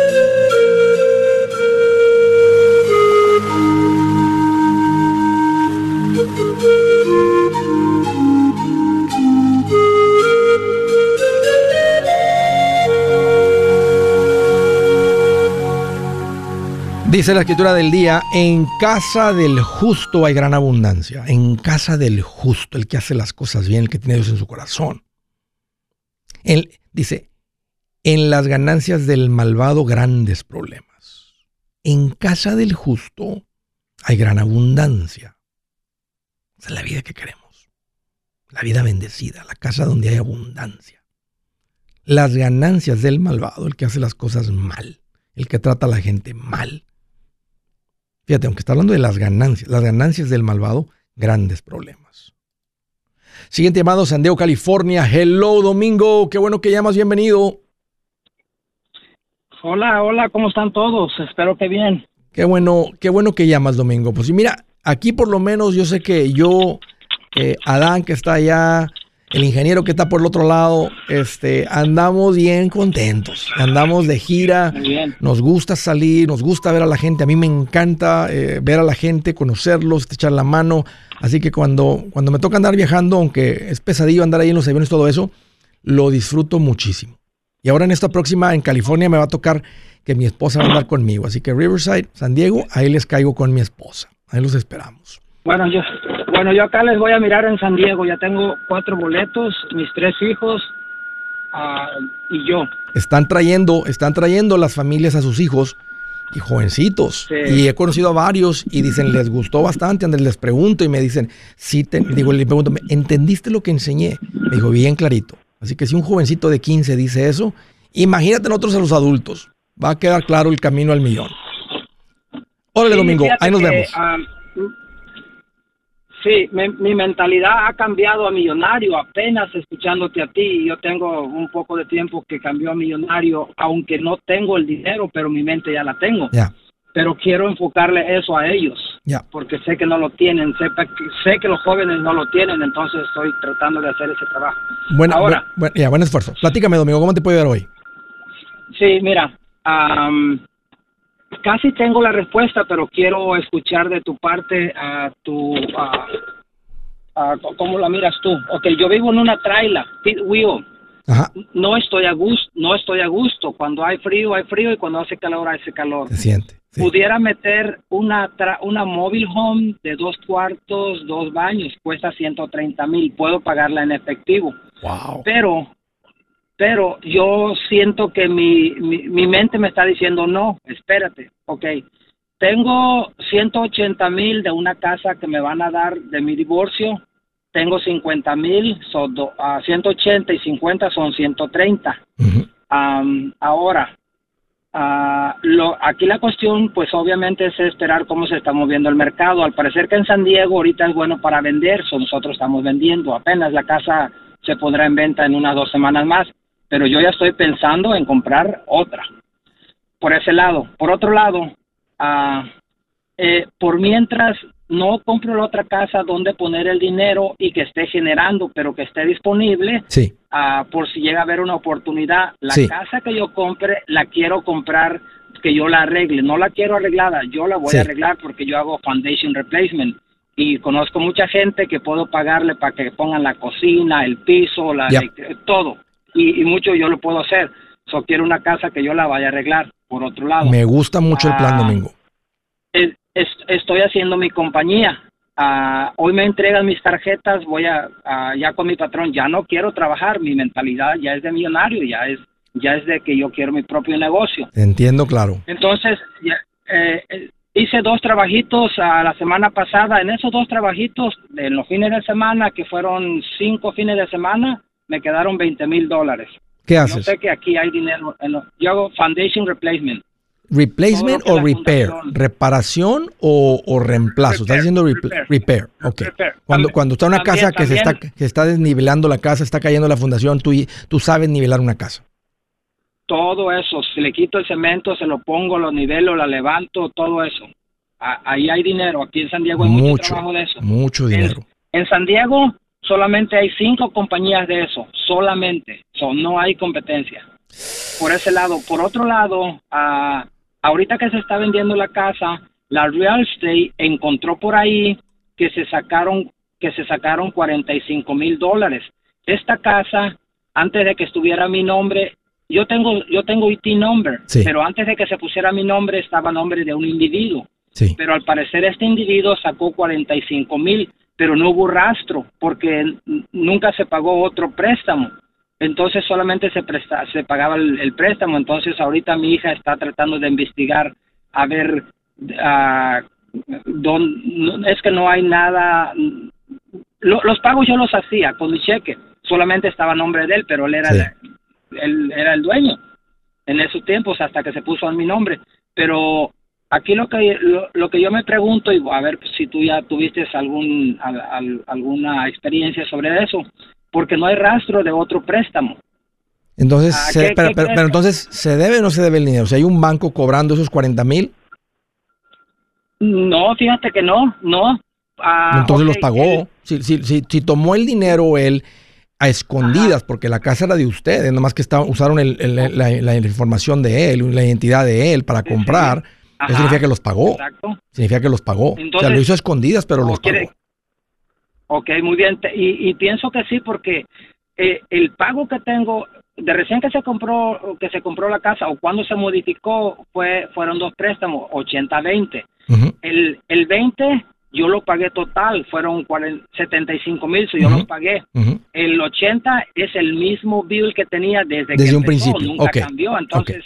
La escritura del día, en casa del justo hay gran abundancia. En casa del justo, el que hace las cosas bien, el que tiene Dios en su corazón. Él dice, en las ganancias del malvado grandes problemas. En casa del justo hay gran abundancia. Esa es la vida que queremos. La vida bendecida, la casa donde hay abundancia. Las ganancias del malvado, el que hace las cosas mal, el que trata a la gente mal, Fíjate, aunque está hablando de las ganancias, las ganancias del malvado, grandes problemas. Siguiente llamado, San Diego, California. Hello, Domingo. Qué bueno que llamas. Bienvenido. Hola, hola, ¿cómo están todos? Espero que bien. Qué bueno, qué bueno que llamas, Domingo. Pues mira, aquí por lo menos yo sé que yo, eh, Adán, que está allá, el ingeniero que está por el otro lado, este, andamos bien contentos, andamos de gira, nos gusta salir, nos gusta ver a la gente, a mí me encanta eh, ver a la gente, conocerlos, echar la mano, así que cuando, cuando me toca andar viajando, aunque es pesadillo andar ahí en los aviones, todo eso, lo disfruto muchísimo. Y ahora en esta próxima, en California, me va a tocar que mi esposa va a andar conmigo, así que Riverside, San Diego, ahí les caigo con mi esposa, ahí los esperamos. Bueno, yo, bueno, yo acá les voy a mirar en San Diego. Ya tengo cuatro boletos, mis tres hijos uh, y yo. Están trayendo, están trayendo las familias a sus hijos y jovencitos. Sí. Y he conocido a varios y dicen, les gustó bastante. Andrés, les pregunto y me dicen, sí, te, digo, le pregunto, ¿entendiste lo que enseñé? Me dijo, bien clarito. Así que si un jovencito de 15 dice eso, imagínate nosotros a los adultos. Va a quedar claro el camino al millón. Órale, Sí, Domingo, ahí nos que, vemos. ah, sí, mi, mi mentalidad ha cambiado a millonario apenas escuchándote a ti. Yo tengo un poco de tiempo que cambió a millonario, aunque no tengo el dinero, pero mi mente ya la tengo. Ya, Pero quiero enfocarle eso a ellos, ya. porque sé que no lo tienen, que- sé que los jóvenes no lo tienen, entonces estoy tratando de hacer ese trabajo. Bueno, Ahora, bueno, ya, buen esfuerzo. Platícame, Domingo, ¿cómo te puedo ayudar hoy? Sí, mira, am, casi tengo la respuesta, pero quiero escuchar de tu parte a tu, a- a cómo la miras tú. Ok, yo vivo en una traila, pit wheel. Ajá, No estoy a gusto, no estoy a gusto. Cuando hay frío, hay frío y cuando hace calor, hace calor. se siente. sí. Pudiera meter una tra- una mobile home de dos cuartos, dos baños, cuesta 130 mil. Puedo pagarla en efectivo Wow. pero pero yo siento que mi, mi, mi mente me está diciendo no, espérate, ok, tengo 180 mil de una casa que me van a dar de mi divorcio, tengo 50 mil, son do- ah, 180 y 50 son 130. Ujú. Am, ahora, ah, lo, aquí la cuestión, pues obviamente es esperar cómo se está moviendo el mercado. Al parecer que en San Diego ahorita es bueno para vender, so nosotros estamos vendiendo. Apenas la casa se pondrá en venta en unas dos semanas más, pero yo ya estoy pensando en comprar otra. Por ese lado. Por otro lado, ah, eh, por mientras no compro la otra casa donde poner el dinero y que esté generando, pero que esté disponible, Sí, ah, por si llega a haber una oportunidad. La Sí. casa que yo compre la quiero comprar que yo la arregle, no la quiero arreglada, yo la voy Sí. a arreglar porque yo hago foundation replacement y conozco mucha gente que puedo pagarle para que pongan la cocina, el piso, la todo y, y mucho yo lo puedo hacer. So quiero una casa que yo la vaya a arreglar. Por otro lado, me gusta mucho el plan, Ah. Domingo. es- es- estoy haciendo mi compañía. Ah, hoy me entregan mis tarjetas, voy a, ya con mi patrón, ya no quiero trabajar, mi mentalidad ya es de millonario, ya es ya es de que yo quiero mi propio negocio. Entiendo claro. Entonces, ya, eh, eh, hice dos trabajitos a la semana pasada. En esos dos trabajitos, en los fines de semana, que fueron cinco fines de semana, me quedaron 20 mil dólares. ¿Qué Yo haces? sé que aquí hay dinero. En los- yo hago foundation replacement. ¿Replacement o repair? fundación- ¿Reparación o, o reemplazo? Estás Repair, diciendo repl- repair. repair. Cuando, También- cuando está una también- casa que se, está, que está desnivelando la casa, está cayendo la fundación, tú, tú sabes nivelar una casa. todo eso, si le quito el cemento, se lo pongo, lo nivelo, la levanto, todo eso. Ahí hay dinero, aquí en San Diego hay mucho, Mucho, trabajo de eso. mucho En- dinero. En, San Diego solamente hay cinco compañías de eso, solamente, so, no hay competencia. Por ese lado. Por otro lado, ah, ahorita que se está vendiendo la casa, la real estate encontró por ahí que se sacaron que se sacaron 45 mil dólares. Esta casa, antes de que estuviera mi nombre, yo tengo yo tengo IT number, Sí. pero antes de que se pusiera mi nombre estaba nombre de un individuo Sí. pero al parecer este individuo sacó 45 mil, pero no hubo rastro porque nunca se pagó otro préstamo. Entonces solamente se presta, se pagaba el, el préstamo. Entonces ahorita mi hija está tratando de investigar a ver, ah, dón- no- es que no hay nada. Lo- los pagos yo los hacía con mi cheque, solamente estaba a nombre de él, pero él era, Sí. el, él era el dueño en esos tiempos hasta que se puso a mi nombre. Pero aquí lo que lo, lo que yo me pregunto y a ver si tú ya tuviste algún al- al- alguna experiencia sobre eso, porque no hay rastro de otro préstamo. Entonces, Ah, se- ¿qué- pero, qué pero- pero entonces, ¿se debe o no se debe el dinero? Si hay un banco cobrando esos 40 mil, No, fíjate que no, no. Ah, entonces los pagó. Si, si, si, si tomó el dinero él a escondidas, porque la casa era de ustedes, nomás que estaban, usaron el- el- la, la información de él, la identidad de él para sí. Comprar, eso Ajá, significa que los pagó. Exacto. Significa que los pagó. o sea, Entonces, lo hizo a escondidas, pero ¿o los quiere- pagó. Ok, muy bien. Y, y pienso que sí, porque eh, el pago que tengo de recién que se compró que se compró la casa o cuando se modificó fue fueron dos préstamos 80-20. Ujú. El, el 20 yo lo pagué total, fueron 40 75 mil, so yo Ujú. los pagué. Ujú. El 80 es el mismo bill que tenía desde, Desde que un empezó, principio, nunca ok, cambió. Entonces,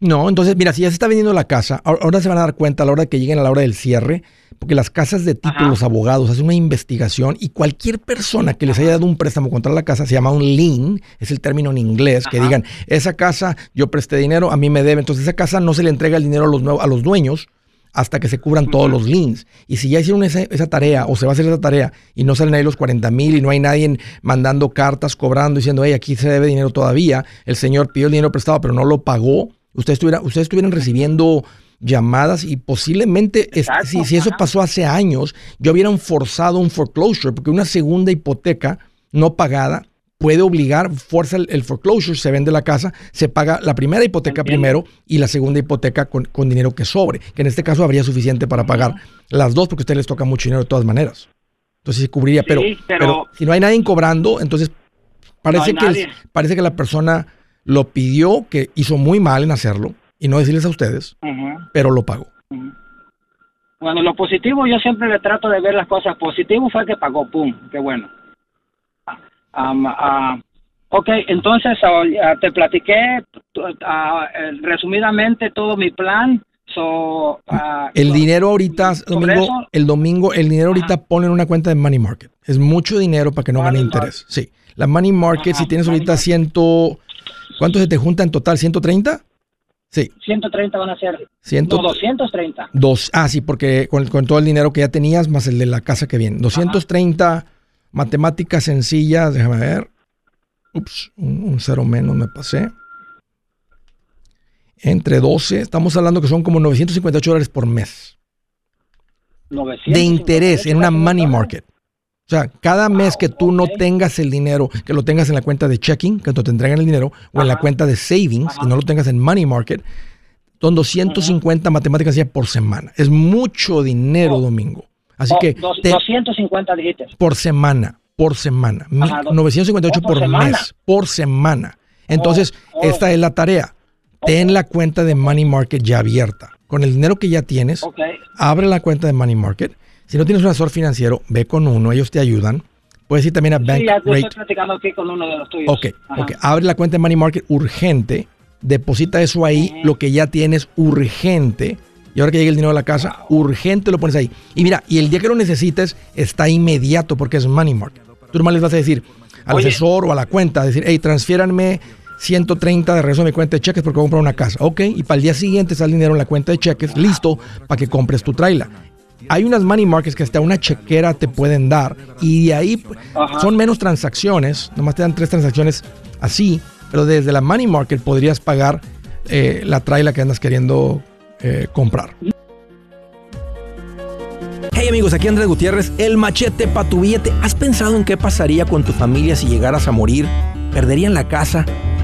No, entonces, mira, si ya se está vendiendo la casa, ahora se van a dar cuenta a la hora de que lleguen a la hora del cierre, porque las casas de título, los abogados, hacen una investigación y cualquier persona que les haya dado un préstamo contra la casa se llama un lien, es el término en inglés, que digan, esa casa yo presté dinero, a mí me debe, entonces esa casa no se le entrega el dinero a los, a los dueños hasta que se cubran todos los liens. Y si ya hicieron esa, tarea o se va a hacer esa tarea y no salen ahí los 40 mil y no hay nadie mandando cartas, cobrando, diciendo, hey, aquí se debe dinero todavía, el señor pidió el dinero prestado pero no lo pagó, ustedes, estuviera, ustedes estuvieran recibiendo llamadas y posiblemente si, si, eso pasó hace años, yo hubieran forzado un foreclosure, porque una segunda hipoteca no pagada puede obligar, fuerza el, foreclosure, se vende la casa, se paga la primera hipoteca primero y la segunda hipoteca con, dinero que sobre, que en este caso habría suficiente para pagar las dos porque a ustedes les toca mucho dinero de todas maneras. Entonces se cubriría, pero, pero, si no hay nadie cobrando, entonces parece, que, parece que la persona lo pidió, que hizo muy mal en hacerlo y no decirles a ustedes, pero lo pagó. Bueno, lo positivo yo siempre le trato de ver las cosas. Positivo fue que pagó, pum, qué bueno. Um, ok, entonces ah, te platiqué uh, resumidamente todo mi plan. So, el dinero ahorita, domingo, el domingo, el dinero ahorita pone en una cuenta de Money Market. Es mucho dinero para que no gane interés. Sí. La Money Market, si tienes ahorita ciento... ¿Cuánto se te junta en total? ¿130? Sí. 130 van a ser. Ciento, no, 230. Dos, ah, sí, porque con, con, todo el dinero que ya tenías, más el de la casa que viene. 230 Matemáticas sencillas, déjame ver. Ups, un, cero menos me pasé. Entre 12, estamos hablando que son como 958 dólares por mes. de interés en una money market. O sea, cada mes que tú no tengas el dinero, que lo tengas en la cuenta de checking, que te entregan el dinero, o en la cuenta de savings, y no lo tengas en money market, son 250 matemáticas ya por semana. Es mucho dinero, Domingo. Así que... 250 dijiste. Por semana, por semana. 958 por, mes, por semana. Entonces, oh, oh. esta es la tarea. Ten la cuenta de Money Market ya abierta. Con el dinero que ya tienes, abre la cuenta de Money Market. Si no tienes un asesor financiero, ve con uno, ellos te ayudan. Puedes ir también a Bank sí, ya, estoy platicando aquí con uno de los tuyos. Ok, ok. Abre la cuenta de Money Market urgente, deposita eso ahí, lo que ya tienes urgente y ahora que llegue el dinero a la casa, urgente lo pones ahí. Y mira, y el día que lo necesites, está inmediato porque es money market. Tú nomás les vas a decir al asesor o a la cuenta, decir, hey, transfiéranme 130 de regreso a mi cuenta de cheques porque voy a comprar una casa. Ok, y para el día siguiente sale dinero en la cuenta de cheques, listo, para que compres tu trailer. Hay unas money markets que hasta una chequera te pueden dar y de ahí son menos transacciones, nomás te dan tres transacciones así, pero desde la money market podrías pagar eh, la trailer que andas queriendo eh, comprar. Hey amigos, aquí Andrés Gutiérrez, el machete para tu billete. ¿Has pensado en qué pasaría con tu familia si llegaras a morir? ¿Perderían la casa?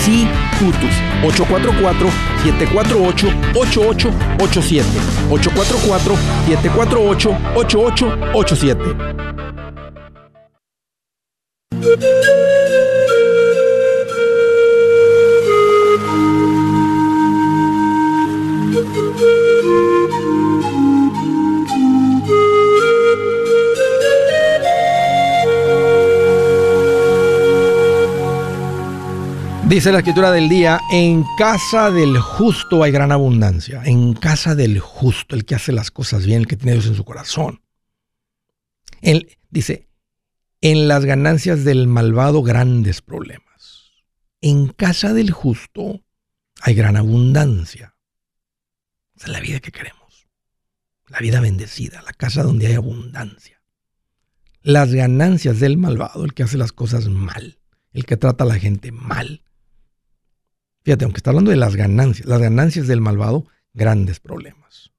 sí Tutus 844-748-8887. 844-748-8887. Dice la escritura del día, en casa del justo hay gran abundancia. En casa del justo, el que hace las cosas bien, el que tiene Dios en su corazón. Él dice, en las ganancias del malvado grandes problemas. En casa del justo hay gran abundancia. Esa es la vida que queremos. La vida bendecida, la casa donde hay abundancia. Las ganancias del malvado, el que hace las cosas mal, el que trata a la gente mal, Fíjate, aunque está hablando de las ganancias, las ganancias del malvado, grandes problemas.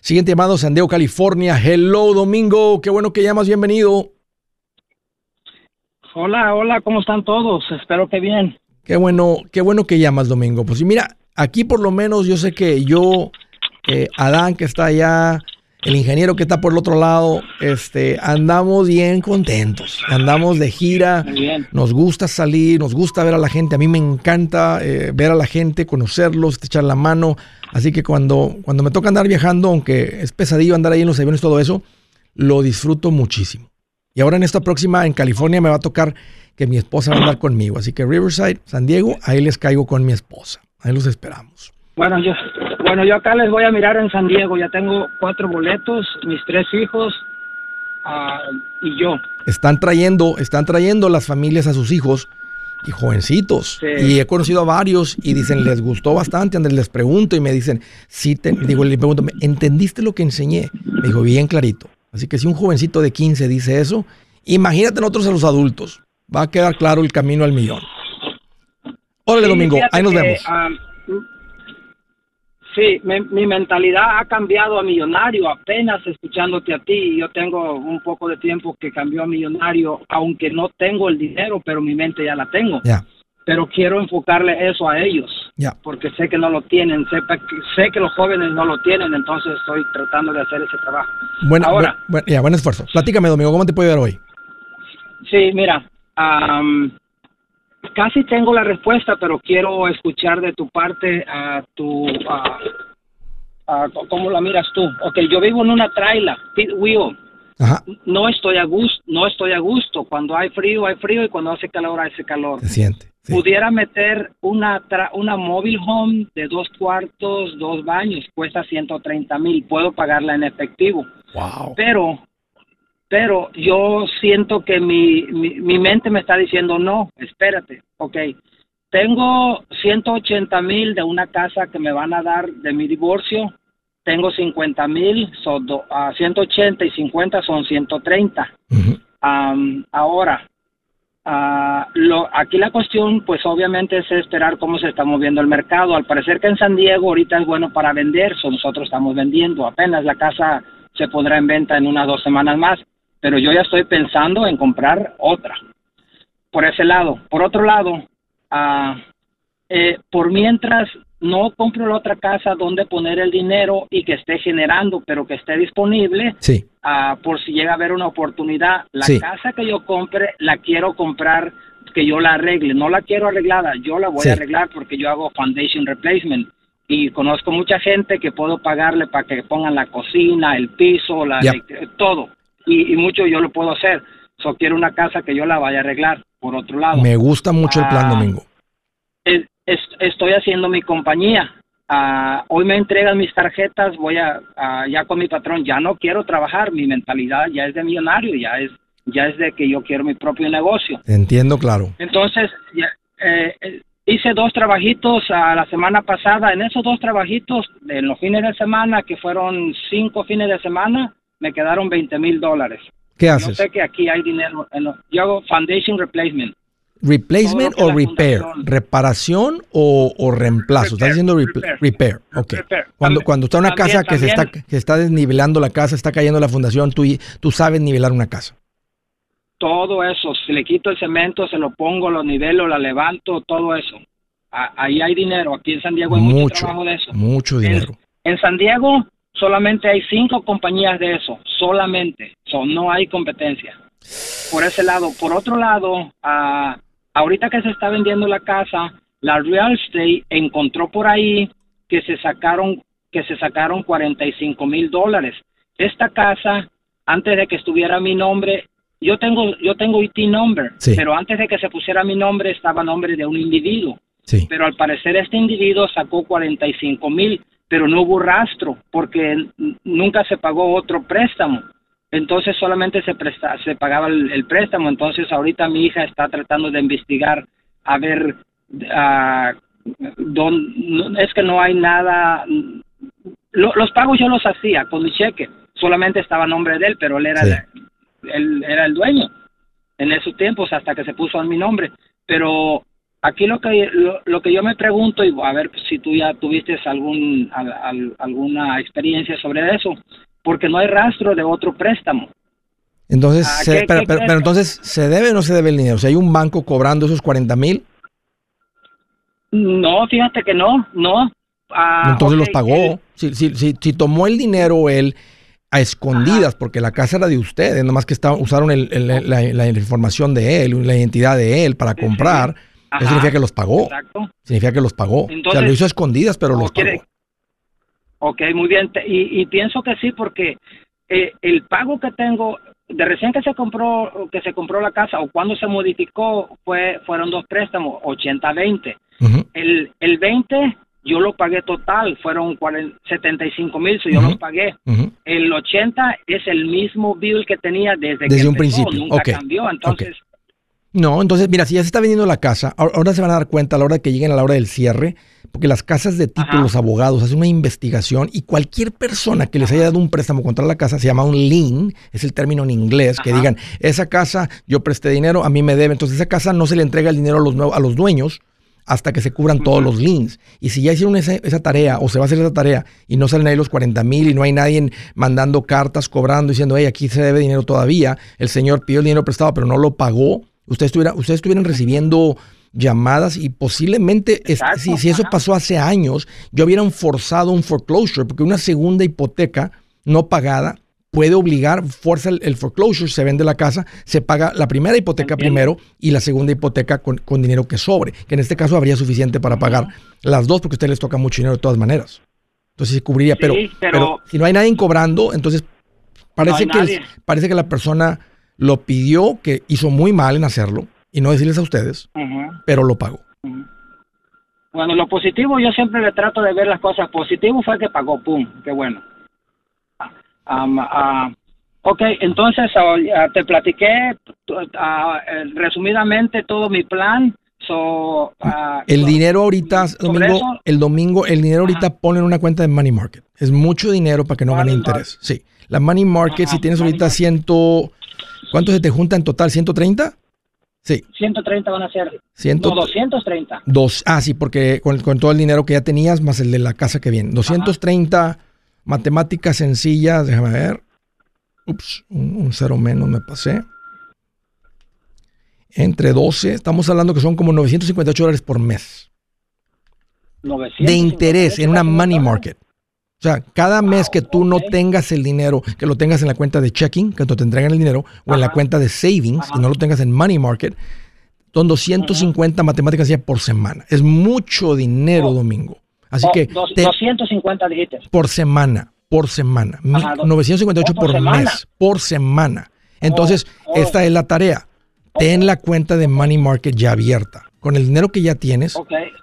Siguiente llamado, San Diego, California. Hello, Domingo. Qué bueno que llamas. Bienvenido. Hola, hola, ¿cómo están todos? Espero que bien. Qué bueno, qué bueno que llamas, Domingo. Pues mira, aquí por lo menos yo sé que yo, eh, Adán que está allá, el ingeniero que está por el otro lado, este, andamos bien contentos, andamos de gira, Muy bien. nos gusta salir, nos gusta ver a la gente, a mí me encanta eh, ver a la gente, conocerlos, echar la mano, así que cuando, cuando me toca andar viajando, aunque es pesadillo andar ahí en los aviones, todo eso, lo disfruto muchísimo. Y ahora en esta próxima, en California, me va a tocar que mi esposa va a andar conmigo, así que Riverside, San Diego, ahí les caigo con mi esposa, ahí los esperamos. Bueno, yo, bueno, yo acá les voy a mirar en San Diego. Ya tengo cuatro boletos, mis tres hijos ah, y yo. Están trayendo, están trayendo las familias a sus hijos y jovencitos. Sí. Y he conocido a varios y dicen, les gustó bastante. Andrés, les pregunto y me dicen, sí, te, digo, le pregunto, ¿entendiste lo que enseñé? Me dijo, bien clarito. Así que si un jovencito de 15 dice eso, imagínate nosotros a los adultos. Va a quedar claro el camino al millón. Órale, Sí, Domingo, ahí nos que, vemos. ah, sí, mi, mi mentalidad ha cambiado a millonario apenas escuchándote a ti. Yo tengo un poco de tiempo que cambió a millonario, aunque no tengo el dinero, pero mi mente ya la tengo. Ya, Pero quiero enfocarle eso a ellos, ya. porque sé que no lo tienen, que, sé que los jóvenes no lo tienen, entonces estoy tratando de hacer ese trabajo. Bueno, Ahora. bu- bu- ya, buen esfuerzo. Platícame, Domingo, ¿cómo te puedo ayudar hoy? Sí, mira, am, casi tengo la respuesta, pero quiero escuchar de tu parte a tu, a cómo la miras tú. Ok, yo vivo en una traila, pit wheel. Ajá, No estoy a gusto, no estoy a gusto. Cuando hay frío, hay frío y cuando hace calor, hace calor. se siente. sí. Pudiera meter una tra- una mobile home de dos cuartos, dos baños, cuesta 130 mil. Puedo pagarla en efectivo Wow. pero pero yo siento que mi, mi, mi mente me está diciendo no, espérate, ok, tengo 180 mil de una casa que me van a dar de mi divorcio, tengo 50 mil, son do- ah, 180 y 50 son 130. Ujú. Am, ahora, ah, lo, aquí la cuestión, pues obviamente es esperar cómo se está moviendo el mercado. Al parecer que en San Diego ahorita es bueno para vender, so nosotros estamos vendiendo. Apenas la casa se pondrá en venta en unas dos semanas más, pero yo ya estoy pensando en comprar otra. Por ese lado. Por otro lado, ah, eh, por mientras no compro la otra casa donde poner el dinero y que esté generando, pero que esté disponible, Sí, ah, por si llega a haber una oportunidad. La Sí. casa que yo compre la quiero comprar que yo la arregle. No la quiero arreglada, yo la voy Sí. a arreglar porque yo hago foundation replacement y conozco mucha gente que puedo pagarle para que pongan la cocina, el piso, la todo. Y, y mucho yo lo puedo hacer. So quiero una casa que yo la vaya a arreglar. Por otro lado, me gusta mucho el plan, Ah. Domingo. es- es- estoy haciendo mi compañía. Ah, hoy me entregan mis tarjetas, voy a, ya con mi patrón, ya no quiero trabajar, mi mentalidad ya es de millonario, ya es ya es de que yo quiero mi propio negocio. Entiendo claro. Entonces, ya, eh, eh, hice dos trabajitos a la semana pasada. En esos dos trabajitos, en los fines de semana, que fueron cinco fines de semana, me quedaron 20 mil dólares. ¿Qué Yo haces? sé que aquí hay dinero. En yo hago foundation replacement. ¿Replacement o repair? ¿Reparación o, o reemplazo? Estás Repair, diciendo repl- repair. repair. Ok. Repair. Cuando, También- cuando está una también- casa que se, está, también- que está desnivelando la casa, está cayendo la fundación, tú, tú sabes nivelar una casa. todo eso, si le quito el cemento, se lo pongo, lo nivelo, la levanto, todo eso. Ahí hay dinero, aquí en San Diego hay mucho, Mucho, trabajo de eso. mucho En, dinero. en San Diego solamente hay cinco compañías de eso, solamente, so, no hay competencia. Por ese lado. Por otro lado, ah, ahorita que se está vendiendo la casa, la real estate encontró por ahí que se sacaron que se sacaron 45 mil dólares. Esta casa, antes de que estuviera mi nombre, yo tengo yo tengo IT number, Sí. pero antes de que se pusiera mi nombre estaba nombre de un individuo Sí. pero al parecer este individuo sacó 45 mil, pero no hubo rastro porque nunca se pagó otro préstamo. Entonces solamente se presta, se pagaba el, el préstamo. Entonces ahorita mi hija está tratando de investigar a ver, ah, dón- no- es que no hay nada. Lo- los pagos yo los hacía con mi cheque, solamente estaba a nombre de él, pero él era, Sí. el, él era el dueño en esos tiempos hasta que se puso a mi nombre. Pero aquí lo que lo, lo que yo me pregunto y a ver si tú ya tuviste algún al- al- alguna experiencia sobre eso, porque no hay rastro de otro préstamo. Entonces, Ah, se- ¿qué- pero, qué pero- pero entonces, ¿se debe o no se debe el dinero? O sea, hay un banco cobrando esos 40 mil, No, fíjate que no, no. Ah, entonces los pagó. Si, si, si, si tomó el dinero él a escondidas, porque la casa era de ustedes, nomás que estaba, usaron el- el- la, la información de él, la identidad de él para comprar, sí. Ajá, significa que los pagó. Exacto. Significa que los pagó. o sea, Entonces, lo hizo a escondidas, pero ¿o los quiere- pagó. Ok, muy bien. Y, y pienso que sí, porque eh, el pago que tengo de recién que se compró que se compró la casa o cuando se modificó fue fueron dos préstamos 80-20. Ujú. El, el 20 yo lo pagué total, fueron 40 75 mil, so yo Ujú. los pagué. Ujú. El 80 es el mismo bill que tenía desde, que Desde un empezó, principio, nunca ok, cambió. Entonces, No, entonces, mira, si ya se está vendiendo la casa, ahora se van a dar cuenta a la hora de que lleguen a la hora del cierre, porque las casas de título, Ajá. los abogados, hacen una investigación y cualquier persona que les haya dado un préstamo contra la casa se llama un lien, es el término en inglés, que Ajá. digan, esa casa yo presté dinero, a mí me debe, entonces esa casa no se le entrega el dinero a los, a los dueños hasta que se cubran todos los liens. Y si ya hicieron esa, esa tarea o se va a hacer esa tarea y no salen ahí los 40 mil y no hay nadie mandando cartas, cobrando, diciendo, hey, aquí se debe dinero todavía, el señor pidió el dinero prestado pero no lo pagó, ustedes, estuviera, ustedes estuvieran recibiendo llamadas y posiblemente, Exacto, si, si eso pasó hace años, yo hubieran forzado un foreclosure, porque una segunda hipoteca no pagada puede obligar, fuerza el, el foreclosure, se vende la casa, se paga la primera hipoteca Entiendo. primero y la segunda hipoteca con, con dinero que sobre, que en este caso habría suficiente para pagar las dos porque a ustedes les toca mucho dinero de todas maneras. Entonces se cubriría, Sí, pero, pero- pero si no hay nadie cobrando, entonces parece, que, nadie. parece que la persona lo pidió, que hizo muy mal en hacerlo y no decirles a ustedes, pero lo pagó. Bueno, lo positivo, yo siempre le trato de ver las cosas. Positivo fue que pagó, pum, qué bueno. Am, ah, ok, entonces te platiqué resumidamente todo mi plan. So, El dinero ahorita, domingo, eso- el domingo, el dinero ahorita ponlo en una cuenta de money market. Es mucho dinero para que no gane interés. Sí. La money market, si tienes money ahorita market. ciento, ¿cuánto se te junta en total? ¿130? Sí, 130 van a ser. Ciento- No, 230. dos. Ah, sí, porque con, con todo el dinero que ya tenías más el de la casa que viene. 230 matemáticas sencillas, déjame ver. Ups, un, un cero menos me pasé. Entre 12, estamos hablando que son como 958 dólares por mes. 900, de interés en una money market. O sea, cada mes que tú no tengas el dinero, que lo tengas en la cuenta de checking, que te entregan el dinero, o en la cuenta de savings, y no lo tengas en money market, son 250 matemáticas ya por semana. Es mucho dinero, Oh. Domingo. Así Oh, que dos- te- 250 dijiste. por semana, por semana, Mi- Ajá, do- 958 oh, por mes, por semana. Entonces, esta es la tarea. Ten la cuenta de money market ya abierta. Con el dinero que ya tienes,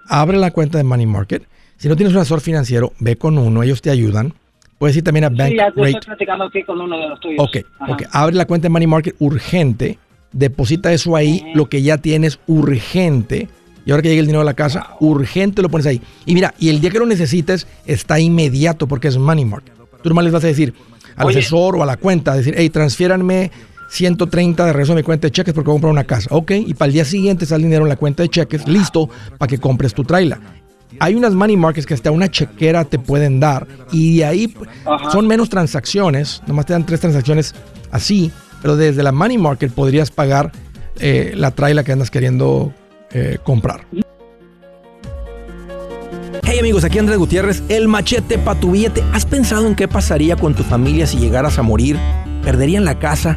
abre la cuenta de Money Market. Si no tienes un asesor financiero, ve con uno, ellos te ayudan. Puedes ir también a Sí, Bank ya yo Rate. estoy platicando aquí con uno de los tuyos. Ok, Ajá. ok. Abre la cuenta de Money Market urgente, deposita eso ahí, lo que ya tienes urgente. Y ahora que llegue el dinero a la casa, urgente lo pones ahí. Y mira, y el día que lo necesites, está inmediato porque es Money Market. Tú nomás les vas a decir al Oye. asesor o a la cuenta, decir, hey, transfiéranme 130 de regreso a mi cuenta de cheques porque voy a comprar una casa. Ok, y para el día siguiente sale el dinero en la cuenta de cheques, listo, para que compres tu trailer. Hay unas money markets que hasta una chequera te pueden dar y de ahí Ajá. son menos transacciones, nomás te dan tres transacciones así, pero desde la money market podrías pagar eh, la trailer que andas queriendo eh, comprar. Hey amigos, aquí Andrés Gutiérrez, el machete para tu billete. ¿Has pensado en qué pasaría con tu familia si llegaras a morir? ¿Perderían la casa?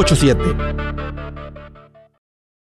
987